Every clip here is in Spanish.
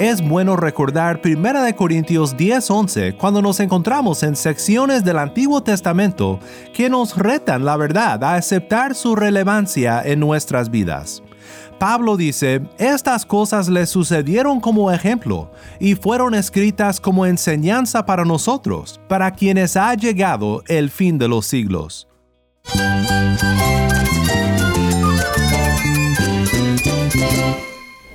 Es bueno recordar 1 Corintios 10:11 cuando nos encontramos en secciones del Antiguo Testamento que nos retan la verdad a aceptar su relevancia en nuestras vidas. Pablo dice, estas cosas le sucedieron como ejemplo y fueron escritas como enseñanza para nosotros, para quienes ha llegado el fin de los siglos.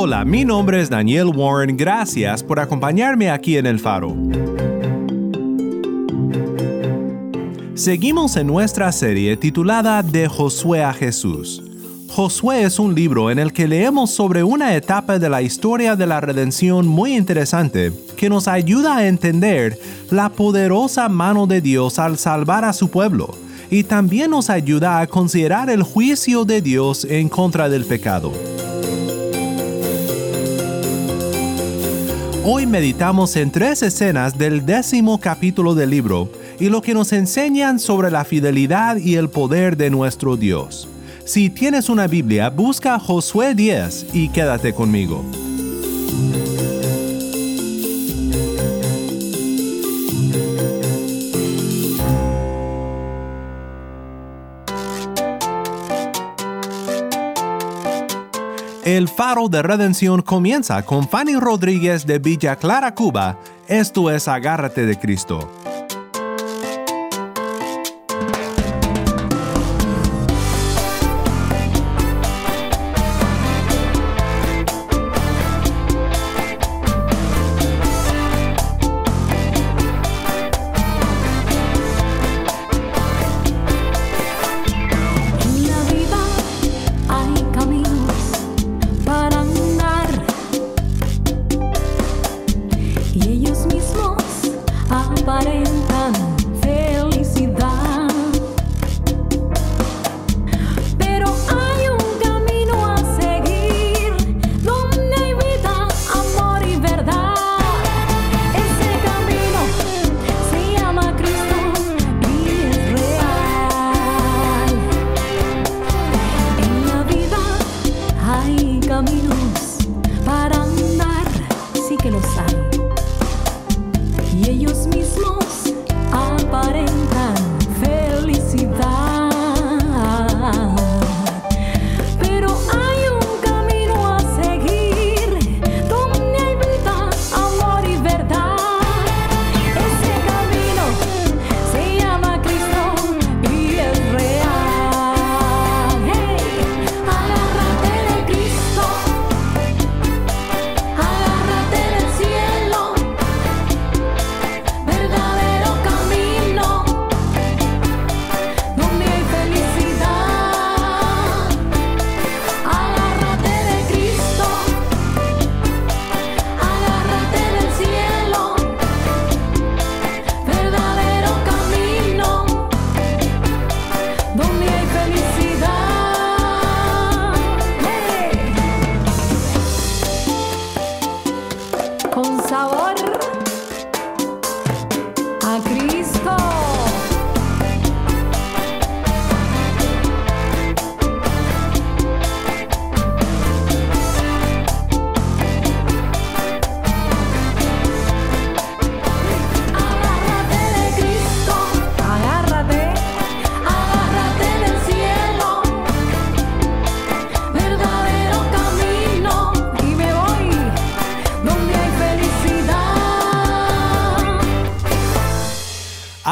Hola, mi nombre es Daniel Warren, gracias por acompañarme aquí en El Faro. Seguimos en nuestra serie titulada De Josué a Jesús. Josué es un libro en el que leemos sobre una etapa de la historia de la redención muy interesante que nos ayuda a entender la poderosa mano de Dios al salvar a su pueblo y también nos ayuda a considerar el juicio de Dios en contra del pecado. Hoy meditamos en tres escenas del décimo capítulo del libro y lo que nos enseñan sobre la fidelidad y el poder de nuestro Dios. Si tienes una Biblia, busca Josué 10 y quédate conmigo. El faro de redención comienza con Fanny Rodríguez de Villa Clara, Cuba. Esto es Agárrate de Cristo.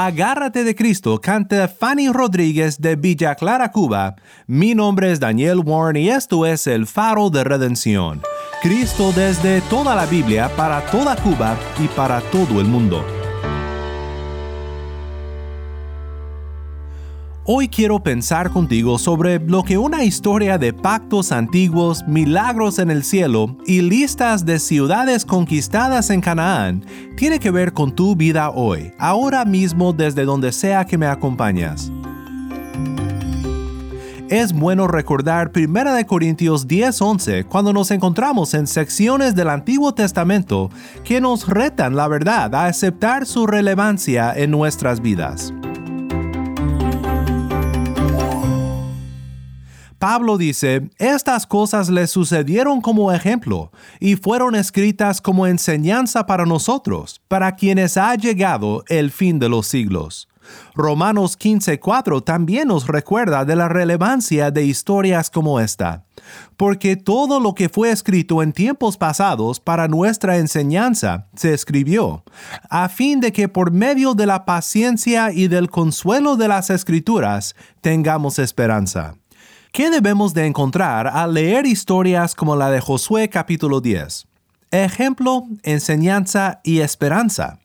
Agárrate de Cristo canta Fanny Rodríguez de Villa Clara, Cuba. Mi nombre es Daniel Warren y esto es el faro de redención. Cristo desde toda la Biblia para toda Cuba y para todo el mundo. Hoy quiero pensar contigo sobre lo que una historia de pactos antiguos, milagros en el cielo y listas de ciudades conquistadas en Canaán tiene que ver con tu vida hoy, ahora mismo desde donde sea que me acompañas. Es bueno recordar 1 Corintios 10:11 cuando nos encontramos en secciones del Antiguo Testamento que nos retan la verdad a aceptar su relevancia en nuestras vidas. Pablo dice, estas cosas le sucedieron como ejemplo y fueron escritas como enseñanza para nosotros, para quienes ha llegado el fin de los siglos. Romanos 15:4 también nos recuerda de la relevancia de historias como esta, porque todo lo que fue escrito en tiempos pasados para nuestra enseñanza se escribió, a fin de que por medio de la paciencia y del consuelo de las escrituras tengamos esperanza. ¿Qué debemos de encontrar al leer historias como la de Josué capítulo 10? Ejemplo, enseñanza y esperanza.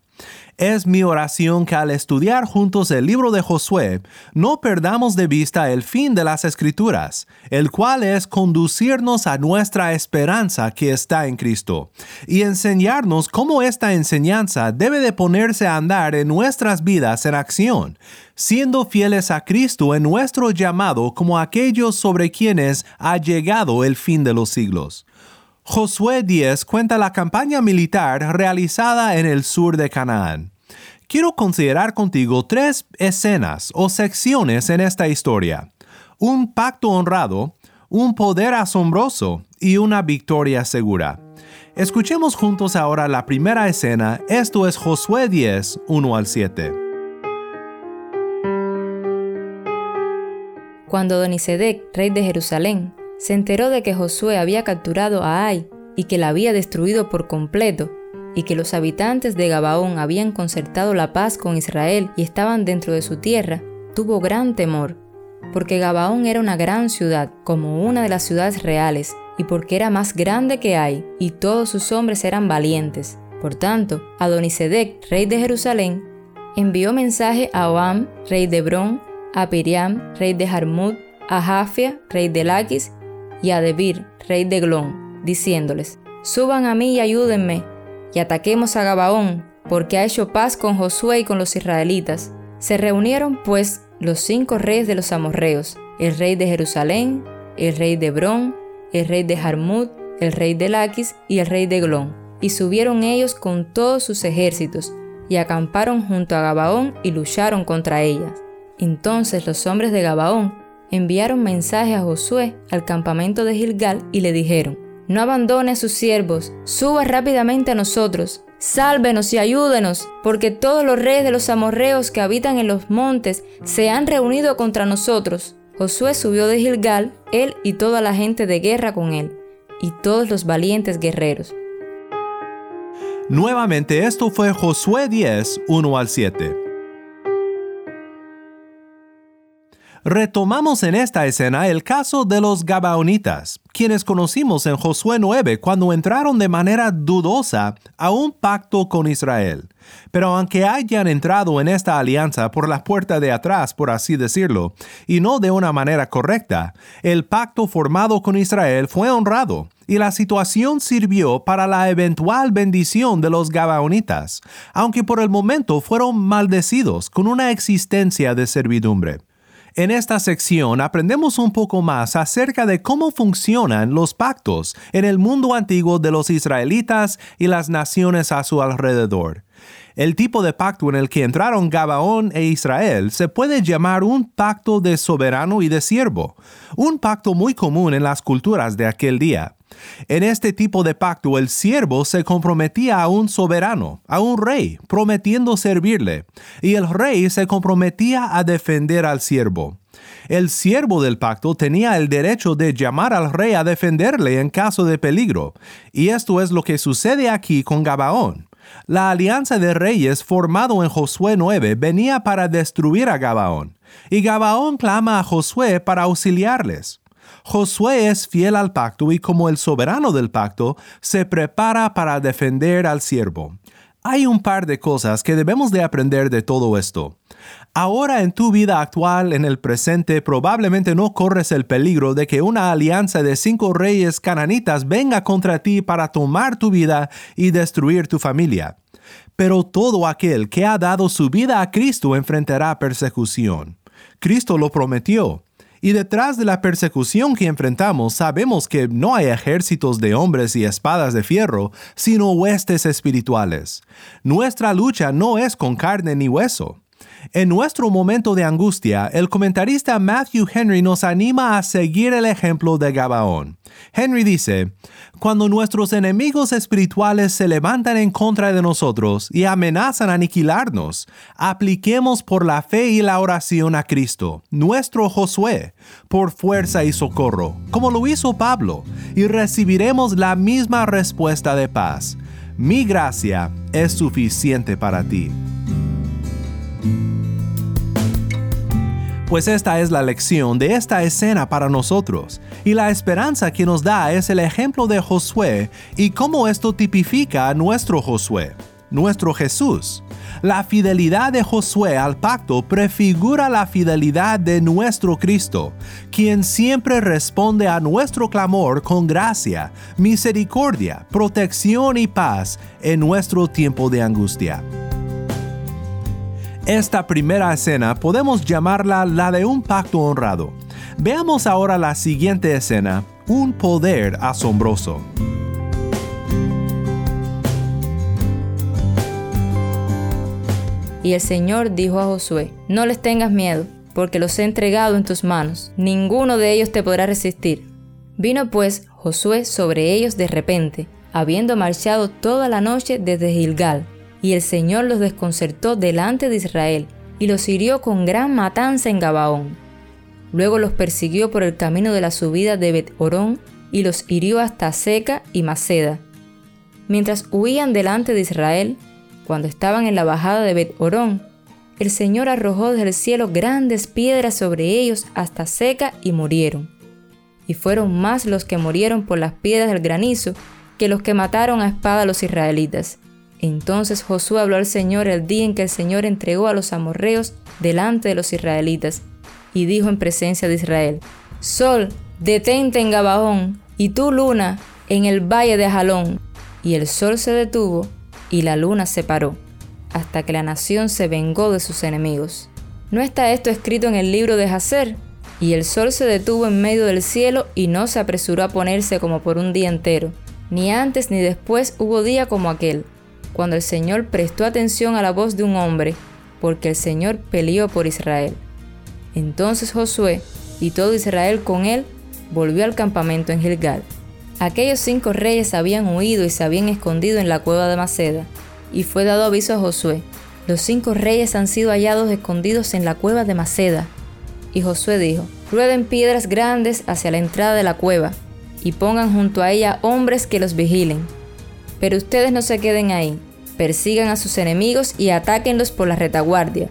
Es mi oración que al estudiar juntos el libro de Josué no perdamos de vista el fin de las escrituras, el cual es conducirnos a nuestra esperanza que está en Cristo, y enseñarnos cómo esta enseñanza debe de ponerse a andar en nuestras vidas en acción, siendo fieles a Cristo en nuestro llamado como aquellos sobre quienes ha llegado el fin de los siglos. Josué 10 cuenta la campaña militar realizada en el sur de Canaán. Quiero considerar contigo tres escenas o secciones en esta historia. Un pacto honrado, un poder asombroso y una victoria segura. Escuchemos juntos ahora la primera escena, esto es Josué 10, 1 al 7. Cuando Donisedec, rey de Jerusalén, se enteró de que Josué había capturado a Ai y que la había destruido por completo, y que los habitantes de Gabaón habían concertado la paz con Israel y estaban dentro de su tierra, tuvo gran temor, porque Gabaón era una gran ciudad, como una de las ciudades reales, y porque era más grande que Ai, y todos sus hombres eran valientes. Por tanto, Adonisedec, rey de Jerusalén, envió mensaje a Oam, rey de Hebrón, a Piriam, rey de Jarmut, a Jafia, rey de Laquis, y a Debir, rey de Glón, diciéndoles, Suban a mí y ayúdenme, y ataquemos a Gabaón, porque ha hecho paz con Josué y con los israelitas. Se reunieron, pues, los cinco reyes de los amorreos, el rey de Jerusalén, el rey de Hebrón, el rey de Jarmut, el rey de Laquis y el rey de Glón. Y subieron ellos con todos sus ejércitos, y acamparon junto a Gabaón y lucharon contra ellas. Entonces los hombres de Gabaón enviaron mensaje a Josué al campamento de Gilgal y le dijeron, no abandone a sus siervos, suba rápidamente a nosotros, sálvenos y ayúdenos, porque todos los reyes de los amorreos que habitan en los montes se han reunido contra nosotros. Josué subió de Gilgal, él y toda la gente de guerra con él, y todos los valientes guerreros. Nuevamente esto fue Josué 10, 1 al 7. Retomamos en esta escena el caso de los Gabaonitas, quienes conocimos en Josué 9 cuando entraron de manera dudosa a un pacto con Israel. Pero aunque hayan entrado en esta alianza por la puerta de atrás, por así decirlo, y no de una manera correcta, el pacto formado con Israel fue honrado y la situación sirvió para la eventual bendición de los Gabaonitas, aunque por el momento fueron maldecidos con una existencia de servidumbre. En esta sección aprendemos un poco más acerca de cómo funcionan los pactos en el mundo antiguo de los israelitas y las naciones a su alrededor. El tipo de pacto en el que entraron Gabaón e Israel se puede llamar un pacto de soberano y de siervo, un pacto muy común en las culturas de aquel día. En este tipo de pacto el siervo se comprometía a un soberano, a un rey, prometiendo servirle, y el rey se comprometía a defender al siervo. El siervo del pacto tenía el derecho de llamar al rey a defenderle en caso de peligro, y esto es lo que sucede aquí con Gabaón. La alianza de reyes formado en Josué 9 venía para destruir a Gabaón, y Gabaón clama a Josué para auxiliarles. Josué es fiel al pacto y como el soberano del pacto, se prepara para defender al siervo. Hay un par de cosas que debemos de aprender de todo esto. Ahora en tu vida actual, en el presente, probablemente no corres el peligro de que una alianza de cinco reyes cananitas venga contra ti para tomar tu vida y destruir tu familia. Pero todo aquel que ha dado su vida a Cristo enfrentará persecución. Cristo lo prometió. Y detrás de la persecución que enfrentamos sabemos que no hay ejércitos de hombres y espadas de fierro, sino huestes espirituales. Nuestra lucha no es con carne ni hueso. En nuestro momento de angustia, el comentarista Matthew Henry nos anima a seguir el ejemplo de Gabaón. Henry dice, Cuando nuestros enemigos espirituales se levantan en contra de nosotros y amenazan aniquilarnos, apliquemos por la fe y la oración a Cristo, nuestro Josué, por fuerza y socorro, como lo hizo Pablo, y recibiremos la misma respuesta de paz. Mi gracia es suficiente para ti. Pues esta es la lección de esta escena para nosotros, y la esperanza que nos da es el ejemplo de Josué y cómo esto tipifica a nuestro Josué, nuestro Jesús. La fidelidad de Josué al pacto prefigura la fidelidad de nuestro Cristo, quien siempre responde a nuestro clamor con gracia, misericordia, protección y paz en nuestro tiempo de angustia. Esta primera escena podemos llamarla la de un pacto honrado. Veamos ahora la siguiente escena, un poder asombroso. Y el Señor dijo a Josué, no les tengas miedo, porque los he entregado en tus manos, ninguno de ellos te podrá resistir. Vino pues Josué sobre ellos de repente, habiendo marchado toda la noche desde Gilgal, y el Señor los desconcertó delante de Israel, y los hirió con gran matanza en Gabaón. Luego los persiguió por el camino de la subida de Bet Orón, y los hirió hasta Seca y Maceda. Mientras huían delante de Israel, cuando estaban en la bajada de Bet Orón, el Señor arrojó desde el cielo grandes piedras sobre ellos hasta Seca y murieron. Y fueron más los que murieron por las piedras del granizo que los que mataron a espada a los israelitas. Entonces Josué habló al Señor el día en que el Señor entregó a los amorreos delante de los israelitas, y dijo en presencia de Israel, Sol, detente en Gabaón, y tú luna, en el valle de Jalón. Y el sol se detuvo, y la luna se paró, hasta que la nación se vengó de sus enemigos. ¿No está esto escrito en el libro de Jacer? Y el sol se detuvo en medio del cielo y no se apresuró a ponerse como por un día entero. Ni antes ni después hubo día como aquel cuando el Señor prestó atención a la voz de un hombre, porque el Señor peleó por Israel. Entonces Josué y todo Israel con él volvió al campamento en Gilgal. Aquellos cinco reyes habían huido y se habían escondido en la cueva de Maceda, y fue dado aviso a Josué. Los cinco reyes han sido hallados escondidos en la cueva de Maceda. Y Josué dijo, rueden piedras grandes hacia la entrada de la cueva, y pongan junto a ella hombres que los vigilen pero ustedes no se queden ahí. Persigan a sus enemigos y atáquenlos por la retaguardia.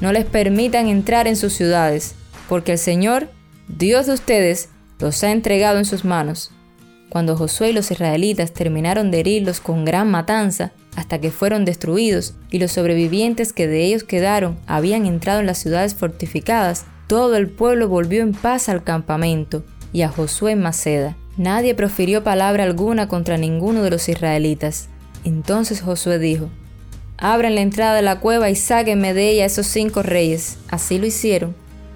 No les permitan entrar en sus ciudades, porque el Señor, Dios de ustedes, los ha entregado en sus manos. Cuando Josué y los israelitas terminaron de herirlos con gran matanza, hasta que fueron destruidos, y los sobrevivientes que de ellos quedaron habían entrado en las ciudades fortificadas, todo el pueblo volvió en paz al campamento y a Josué en Maceda. Nadie profirió palabra alguna contra ninguno de los israelitas. Entonces Josué dijo, Abran la entrada de la cueva y sáquenme de ella esos cinco reyes. Así lo hicieron,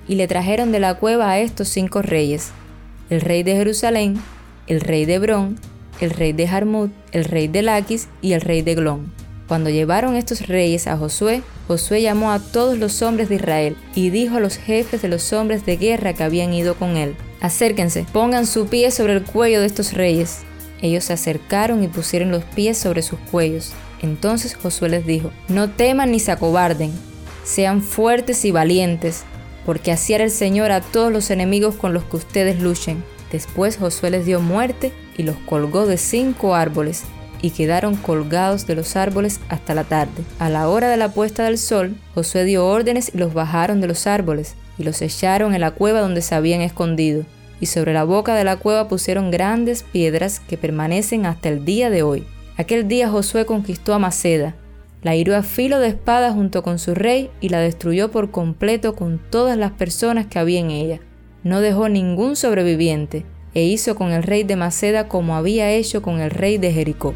y le trajeron de la cueva a estos cinco reyes, el rey de Jerusalén, el rey de Hebrón, el rey de Jarmut, el rey de Laquis y el rey de Glón. Cuando llevaron estos reyes a Josué, Josué llamó a todos los hombres de Israel y dijo a los jefes de los hombres de guerra que habían ido con él, Acérquense, pongan su pie sobre el cuello de estos reyes. Ellos se acercaron y pusieron los pies sobre sus cuellos. Entonces Josué les dijo, no teman ni se acobarden, sean fuertes y valientes, porque así hará el Señor a todos los enemigos con los que ustedes luchen. Después Josué les dio muerte y los colgó de cinco árboles, y quedaron colgados de los árboles hasta la tarde. A la hora de la puesta del sol, Josué dio órdenes y los bajaron de los árboles, y los echaron en la cueva donde se habían escondido, y sobre la boca de la cueva pusieron grandes piedras que permanecen hasta el día de hoy. Aquel día Josué conquistó a Maceda, La hirió a filo de espada junto con su rey y la destruyó por completo con todas las personas que había en ella. No dejó ningún sobreviviente, e hizo con el rey de Maceda como había hecho con el rey de Jericó.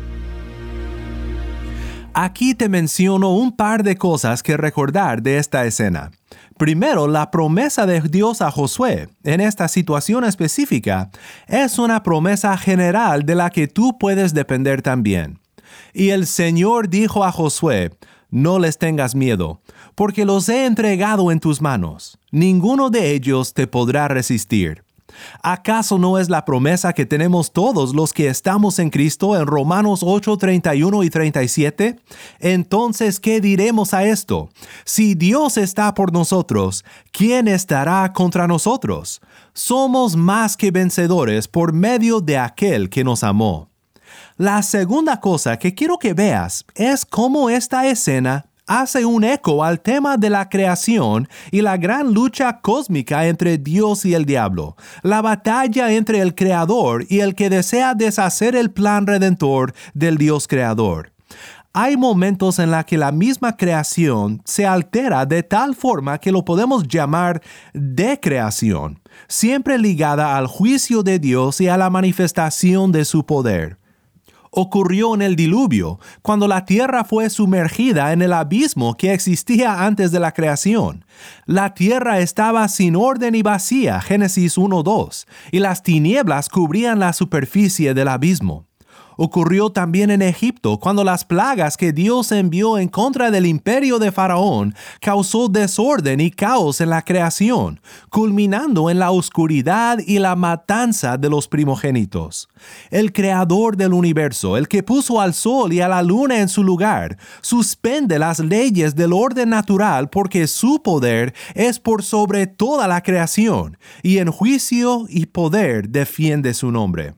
Aquí te menciono un par de cosas que recordar de esta escena. Primero, la promesa de Dios a Josué en esta situación específica es una promesa general de la que tú puedes depender también. Y el Señor dijo a Josué, no les tengas miedo, porque los he entregado en tus manos. Ninguno de ellos te podrá resistir. ¿Acaso no es la promesa que tenemos todos los que estamos en Cristo en Romanos 8, 31 y 37? Entonces, ¿qué diremos a esto? Si Dios está por nosotros, ¿quién estará contra nosotros? Somos más que vencedores por medio de aquel que nos amó. La segunda cosa que quiero que veas es cómo esta escena hace un eco al tema de la creación y la gran lucha cósmica entre Dios y el diablo, la batalla entre el creador y el que desea deshacer el plan redentor del Dios creador. Hay momentos en los que la misma creación se altera de tal forma que lo podemos llamar decreación, siempre ligada al juicio de Dios y a la manifestación de su poder ocurrió en el diluvio, cuando la tierra fue sumergida en el abismo que existía antes de la creación. La tierra estaba sin orden y vacía, Génesis 1.2, y las tinieblas cubrían la superficie del abismo. Ocurrió también en Egipto cuando las plagas que Dios envió en contra del imperio de Faraón causó desorden y caos en la creación, culminando en la oscuridad y la matanza de los primogénitos. El creador del universo, el que puso al sol y a la luna en su lugar, suspende las leyes del orden natural porque su poder es por sobre toda la creación, y en juicio y poder defiende su nombre.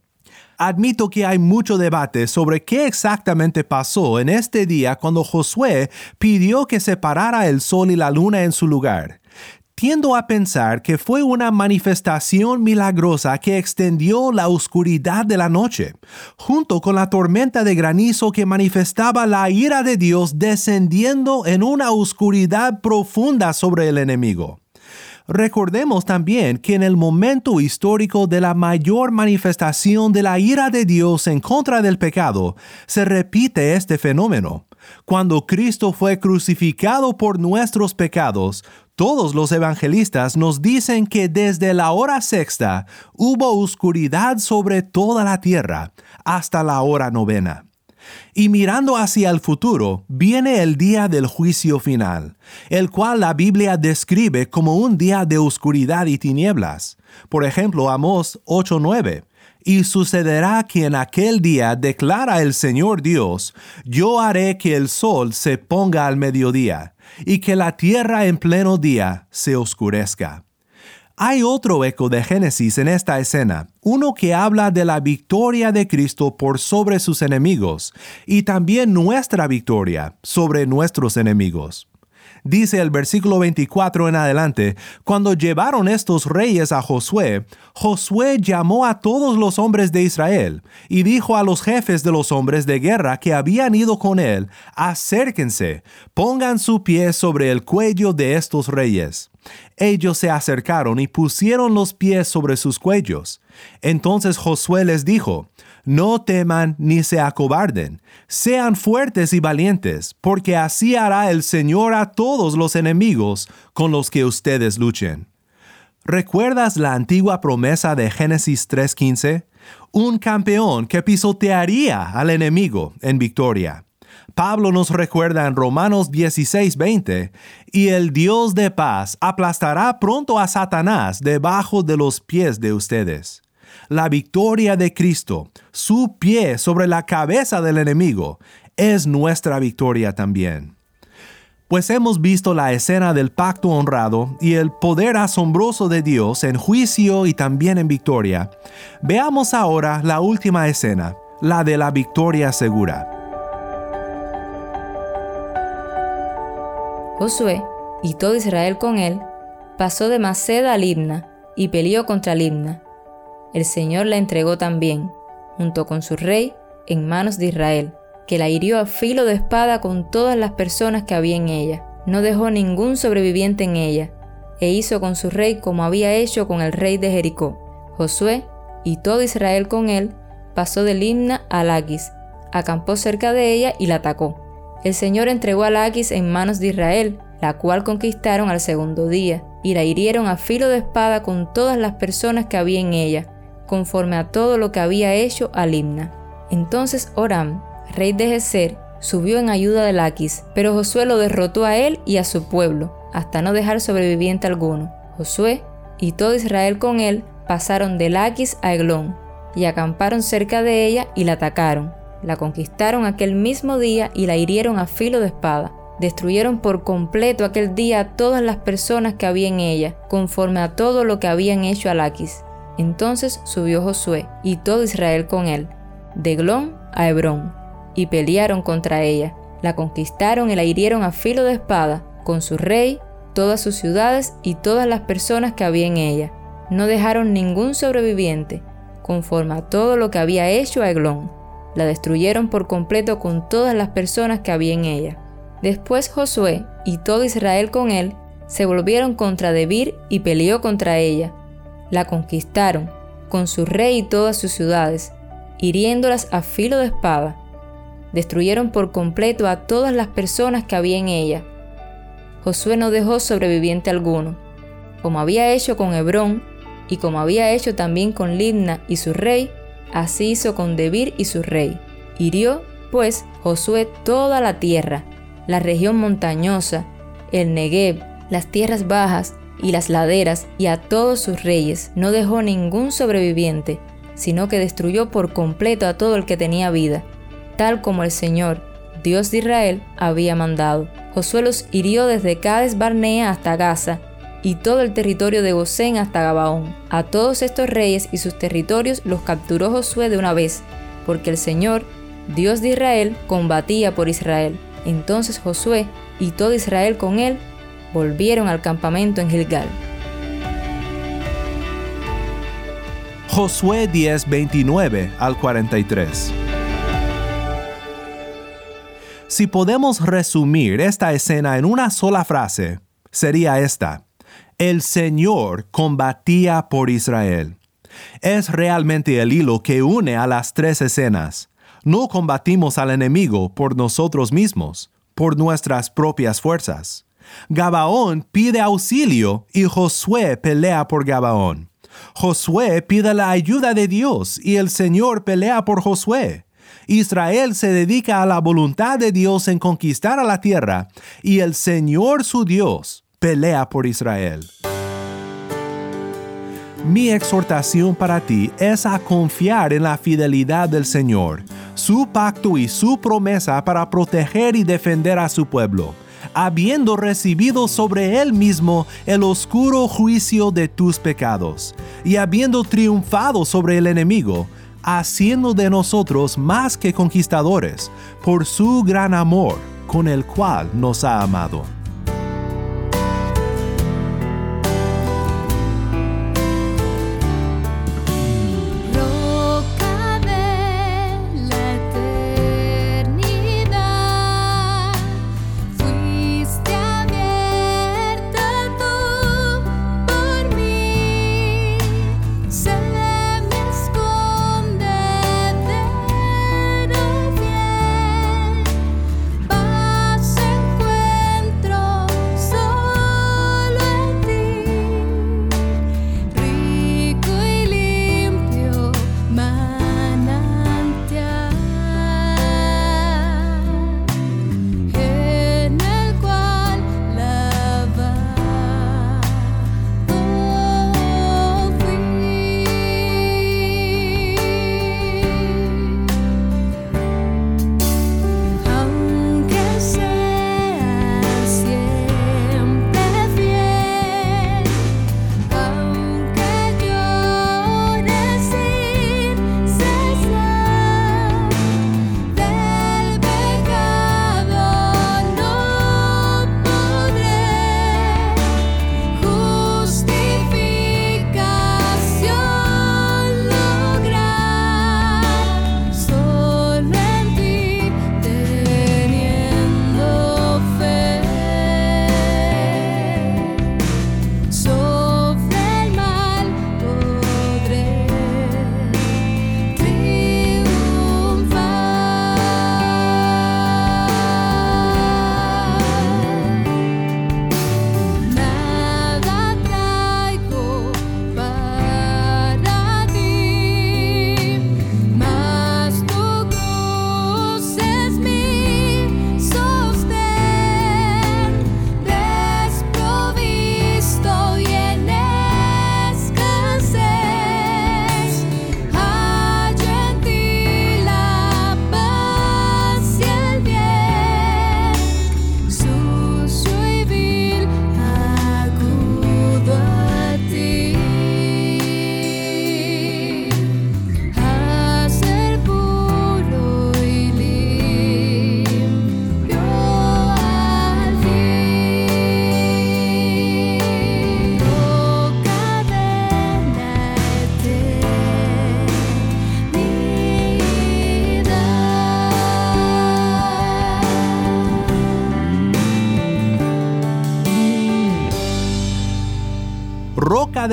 Admito que hay mucho debate sobre qué exactamente pasó en este día cuando Josué pidió que se parara el sol y la luna en su lugar. Tiendo a pensar que fue una manifestación milagrosa que extendió la oscuridad de la noche, junto con la tormenta de granizo que manifestaba la ira de Dios descendiendo en una oscuridad profunda sobre el enemigo. Recordemos también que en el momento histórico de la mayor manifestación de la ira de Dios en contra del pecado, se repite este fenómeno. Cuando Cristo fue crucificado por nuestros pecados, todos los evangelistas nos dicen que desde la hora sexta hubo oscuridad sobre toda la tierra hasta la hora novena. Y mirando hacia el futuro, viene el día del juicio final, el cual la Biblia describe como un día de oscuridad y tinieblas. Por ejemplo, Amós 8:9. Y sucederá que en aquel día declara el Señor Dios, yo haré que el sol se ponga al mediodía, y que la tierra en pleno día se oscurezca. Hay otro eco de Génesis en esta escena, uno que habla de la victoria de Cristo por sobre sus enemigos y también nuestra victoria sobre nuestros enemigos. Dice el versículo 24 en adelante, cuando llevaron estos reyes a Josué, Josué llamó a todos los hombres de Israel y dijo a los jefes de los hombres de guerra que habían ido con él, acérquense, pongan su pie sobre el cuello de estos reyes. Ellos se acercaron y pusieron los pies sobre sus cuellos. Entonces Josué les dijo, no teman ni se acobarden, sean fuertes y valientes, porque así hará el Señor a todos los enemigos con los que ustedes luchen. ¿Recuerdas la antigua promesa de Génesis 3.15? Un campeón que pisotearía al enemigo en victoria. Pablo nos recuerda en Romanos 16:20, y el Dios de paz aplastará pronto a Satanás debajo de los pies de ustedes la victoria de Cristo, su pie sobre la cabeza del enemigo, es nuestra victoria también. Pues hemos visto la escena del pacto honrado y el poder asombroso de Dios en juicio y también en victoria. Veamos ahora la última escena, la de la victoria segura. Josué y todo Israel con él pasó de Maceda a Libna y peleó contra Libna el Señor la entregó también, junto con su rey, en manos de Israel, que la hirió a filo de espada con todas las personas que había en ella. No dejó ningún sobreviviente en ella, e hizo con su rey como había hecho con el rey de Jericó. Josué y todo Israel con él pasó de Limna a Laquis, acampó cerca de ella y la atacó. El Señor entregó a Laquis en manos de Israel, la cual conquistaron al segundo día, y la hirieron a filo de espada con todas las personas que había en ella, conforme a todo lo que había hecho a Limna. Entonces Oram, rey de Geser, subió en ayuda de Laquis, pero Josué lo derrotó a él y a su pueblo, hasta no dejar sobreviviente alguno. Josué y todo Israel con él pasaron de Laquis a Eglón, y acamparon cerca de ella y la atacaron. La conquistaron aquel mismo día y la hirieron a filo de espada. Destruyeron por completo aquel día a todas las personas que había en ella, conforme a todo lo que habían hecho a Laquis. Entonces subió Josué y todo Israel con él, de Glón a Hebrón, y pelearon contra ella. La conquistaron y la hirieron a filo de espada, con su rey, todas sus ciudades y todas las personas que había en ella. No dejaron ningún sobreviviente, conforme a todo lo que había hecho a Eglón. La destruyeron por completo con todas las personas que había en ella. Después Josué y todo Israel con él se volvieron contra Debir y peleó contra ella. La conquistaron, con su rey y todas sus ciudades, hiriéndolas a filo de espada. Destruyeron por completo a todas las personas que había en ella. Josué no dejó sobreviviente alguno, como había hecho con Hebrón y como había hecho también con Libna y su rey, así hizo con Debir y su rey. Hirió, pues, Josué toda la tierra, la región montañosa, el Negev, las tierras bajas y las laderas, y a todos sus reyes. No dejó ningún sobreviviente, sino que destruyó por completo a todo el que tenía vida, tal como el Señor, Dios de Israel, había mandado. Josué los hirió desde Cades Barnea hasta Gaza, y todo el territorio de Gosén hasta Gabaón. A todos estos reyes y sus territorios los capturó Josué de una vez, porque el Señor, Dios de Israel, combatía por Israel. Entonces Josué y todo Israel con él volvieron al campamento en Gilgal. Josué 10, 29 al 43. Si podemos resumir esta escena en una sola frase, sería esta. El Señor combatía por Israel. Es realmente el hilo que une a las tres escenas. No combatimos al enemigo por nosotros mismos, por nuestras propias fuerzas. Gabaón pide auxilio y Josué pelea por Gabaón. Josué pide la ayuda de Dios y el Señor pelea por Josué. Israel se dedica a la voluntad de Dios en conquistar a la tierra y el Señor su Dios pelea por Israel. Mi exhortación para ti es a confiar en la fidelidad del Señor, su pacto y su promesa para proteger y defender a su pueblo, habiendo recibido sobre él mismo el oscuro juicio de tus pecados, y habiendo triunfado sobre el enemigo, haciendo de nosotros más que conquistadores por su gran amor con el cual nos ha amado.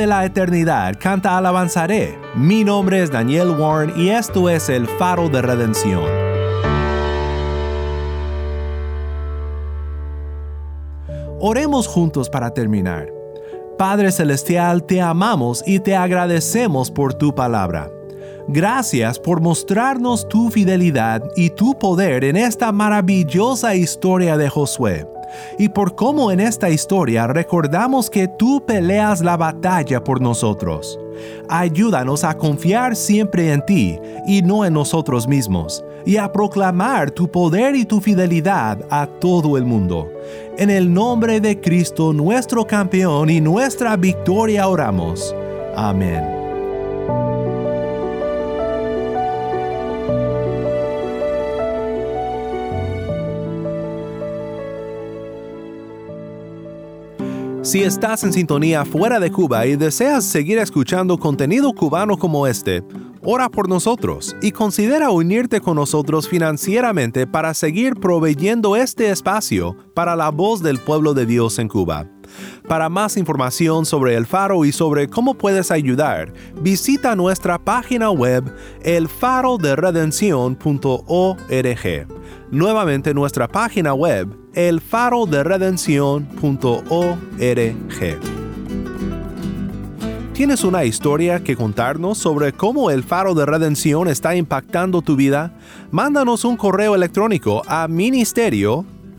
De la eternidad canta alabanzaré. Mi nombre es Daniel Warren y esto es el faro de redención. Oremos juntos para terminar. Padre Celestial, te amamos y te agradecemos por tu palabra. Gracias por mostrarnos tu fidelidad y tu poder en esta maravillosa historia de Josué y por cómo en esta historia recordamos que tú peleas la batalla por nosotros. Ayúdanos a confiar siempre en ti y no en nosotros mismos, y a proclamar tu poder y tu fidelidad a todo el mundo. En el nombre de Cristo nuestro campeón y nuestra victoria oramos. Amén. Si estás en sintonía fuera de Cuba y deseas seguir escuchando contenido cubano como este, ora por nosotros y considera unirte con nosotros financieramente para seguir proveyendo este espacio para la voz del pueblo de Dios en Cuba. Para más información sobre el faro y sobre cómo puedes ayudar, visita nuestra página web elfaroderedención.org. Nuevamente nuestra página web elfaroderedención.org. ¿Tienes una historia que contarnos sobre cómo el faro de redención está impactando tu vida? Mándanos un correo electrónico a ministerio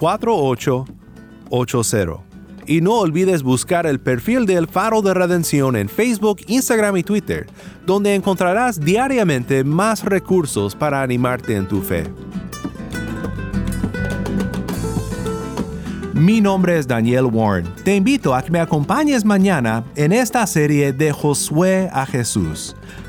1-786-373-4880. Y no olvides buscar el perfil del Faro de Redención en Facebook, Instagram y Twitter, donde encontrarás diariamente más recursos para animarte en tu fe. Mi nombre es Daniel Warren. Te invito a que me acompañes mañana en esta serie de Josué a Jesús.